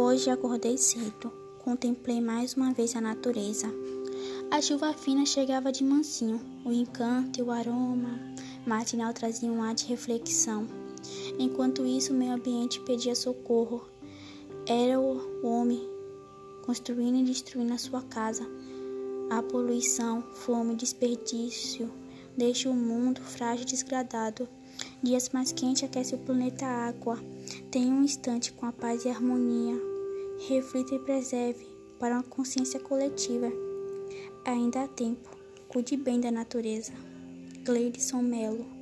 Hoje acordei cedo, contemplei mais uma vez a natureza. A chuva fina chegava de mansinho, o encanto e o aroma matinal traziam um ar de reflexão. Enquanto isso, meio ambiente pedia socorro. Era o homem construindo e destruindo a sua casa. A poluição, fome, desperdício deixa o mundo frágil e desgradado. Dias mais quentes aquece o planeta água. Tenha um instante com a paz e a harmonia. Reflita e preserve para uma consciência coletiva. Ainda há tempo. Cuide bem da natureza. Gleidson Melo